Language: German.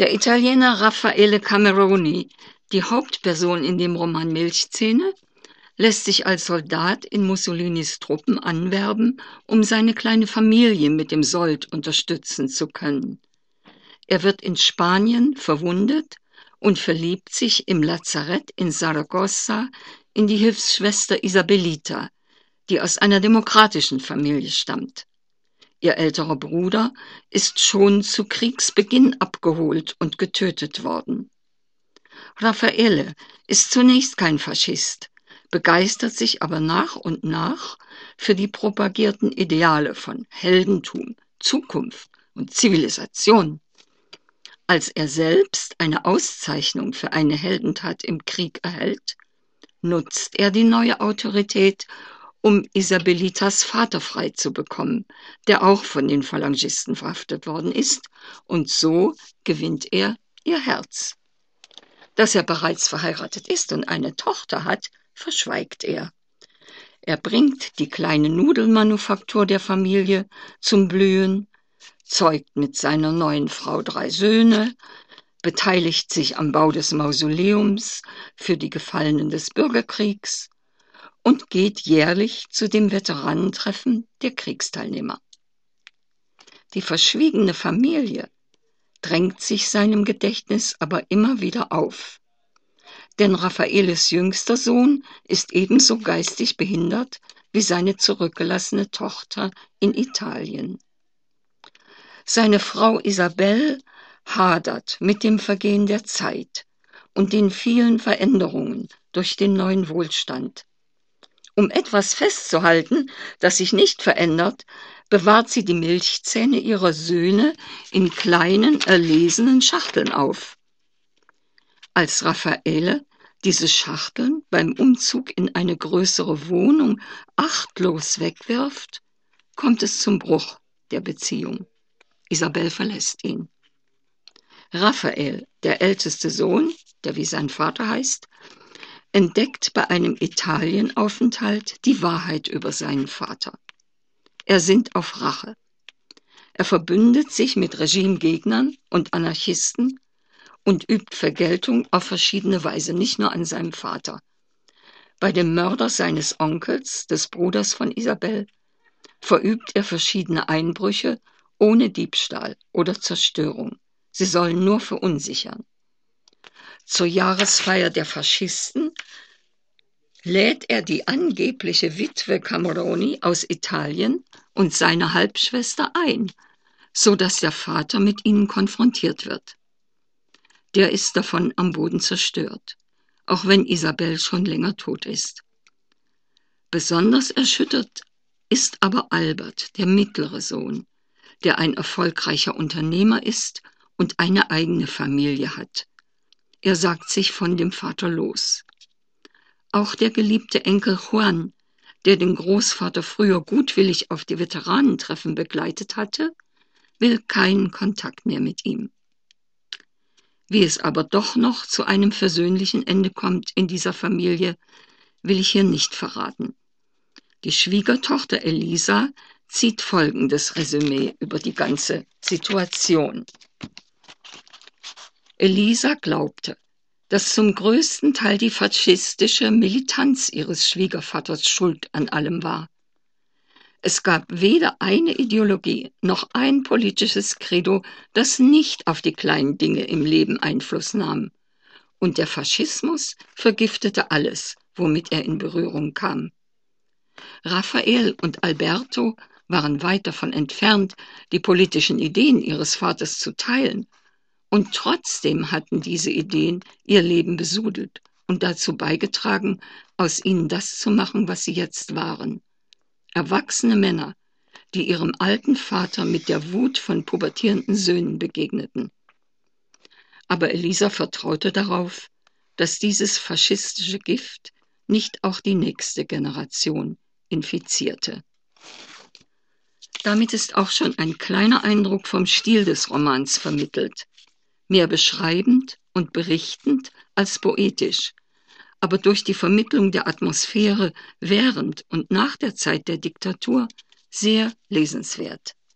Der Italiener Raffaele Cameroni, die Hauptperson in dem Roman Milchzähne, lässt sich als Soldat in Mussolinis Truppen anwerben, um seine kleine Familie mit dem Sold unterstützen zu können. Er wird in Spanien verwundet und verliebt sich im Lazarett in Saragossa in die Hilfsschwester Isabelita, die aus einer demokratischen Familie stammt. Ihr älterer Bruder ist schon zu Kriegsbeginn abgeholt und getötet worden. Raffaele ist zunächst kein Faschist, begeistert sich aber nach und nach für die propagierten Ideale von Heldentum, Zukunft und Zivilisation. Als er selbst eine Auszeichnung für eine Heldentat im Krieg erhält, nutzt er die neue Autorität, um Isabelitas Vater frei zu bekommen, der auch von den Phalangisten verhaftet worden ist, und so gewinnt er ihr Herz. Dass er bereits verheiratet ist und eine Tochter hat, verschweigt er. Er bringt die kleine Nudelmanufaktur der Familie zum Blühen, zeugt mit seiner neuen Frau drei Söhne, beteiligt sich am Bau des Mausoleums für die Gefallenen des Bürgerkriegs und geht jährlich zu dem Veteranentreffen der Kriegsteilnehmer. Die verschwiegene Familie drängt sich seinem Gedächtnis aber immer wieder auf. Denn Raffaeles jüngster Sohn ist ebenso geistig behindert wie seine zurückgelassene Tochter in Italien. Seine Frau Isabel hadert mit dem Vergehen der Zeit und den vielen Veränderungen durch den neuen Wohlstand. Um etwas festzuhalten, das sich nicht verändert, bewahrt sie die Milchzähne ihrer Söhne in kleinen, erlesenen Schachteln auf. Als Raffaele diese Schachteln beim Umzug in eine größere Wohnung achtlos wegwirft, kommt es zum Bruch der Beziehung. Isabel verlässt ihn. Raphael, der älteste Sohn, der wie sein Vater heißt, entdeckt bei einem Italienaufenthalt die Wahrheit über seinen Vater. Er sinnt auf Rache. Er verbündet sich mit Regimegegnern und Anarchisten und übt Vergeltung auf verschiedene Weise, nicht nur an seinem Vater. Bei dem Mörder seines Onkels, des Bruders von Isabel, verübt er verschiedene Einbrüche ohne Diebstahl oder Zerstörung. Sie sollen nur verunsichern. Zur Jahresfeier der Faschisten lädt er die angebliche Witwe Cameroni aus Italien und seine Halbschwester ein, so dass der Vater mit ihnen konfrontiert wird. Der ist davon am Boden zerstört, auch wenn Isabel schon länger tot ist. Besonders erschüttert ist aber Albert, der mittlere Sohn, der ein erfolgreicher Unternehmer ist und eine eigene Familie hat. Er sagt sich von dem Vater los. Auch der geliebte Enkel Juan, der den Großvater früher gutwillig auf die Veteranentreffen begleitet hatte, will keinen Kontakt mehr mit ihm. Wie es aber doch noch zu einem versöhnlichen Ende kommt in dieser Familie, will ich hier nicht verraten. Die Schwiegertochter Elisa zieht folgendes Resümee über die ganze Situation. Elisa glaubte, dass zum größten Teil die faschistische Militanz ihres Schwiegervaters schuld an allem war. Es gab weder eine Ideologie noch ein politisches Credo, das nicht auf die kleinen Dinge im Leben Einfluss nahm. Und der Faschismus vergiftete alles, womit er in Berührung kam. Raphael und Alberto waren weit davon entfernt, die politischen Ideen ihres Vaters zu teilen, und trotzdem hatten diese Ideen ihr Leben besudelt und dazu beigetragen, aus ihnen das zu machen, was sie jetzt waren. Erwachsene Männer, die ihrem alten Vater mit der Wut von pubertierenden Söhnen begegneten. Aber Elisa vertraute darauf, dass dieses faschistische Gift nicht auch die nächste Generation infizierte. Damit ist auch schon ein kleiner Eindruck vom Stil des Romans vermittelt, mehr beschreibend und berichtend als poetisch, aber durch die Vermittlung der Atmosphäre während und nach der Zeit der Diktatur sehr lesenswert.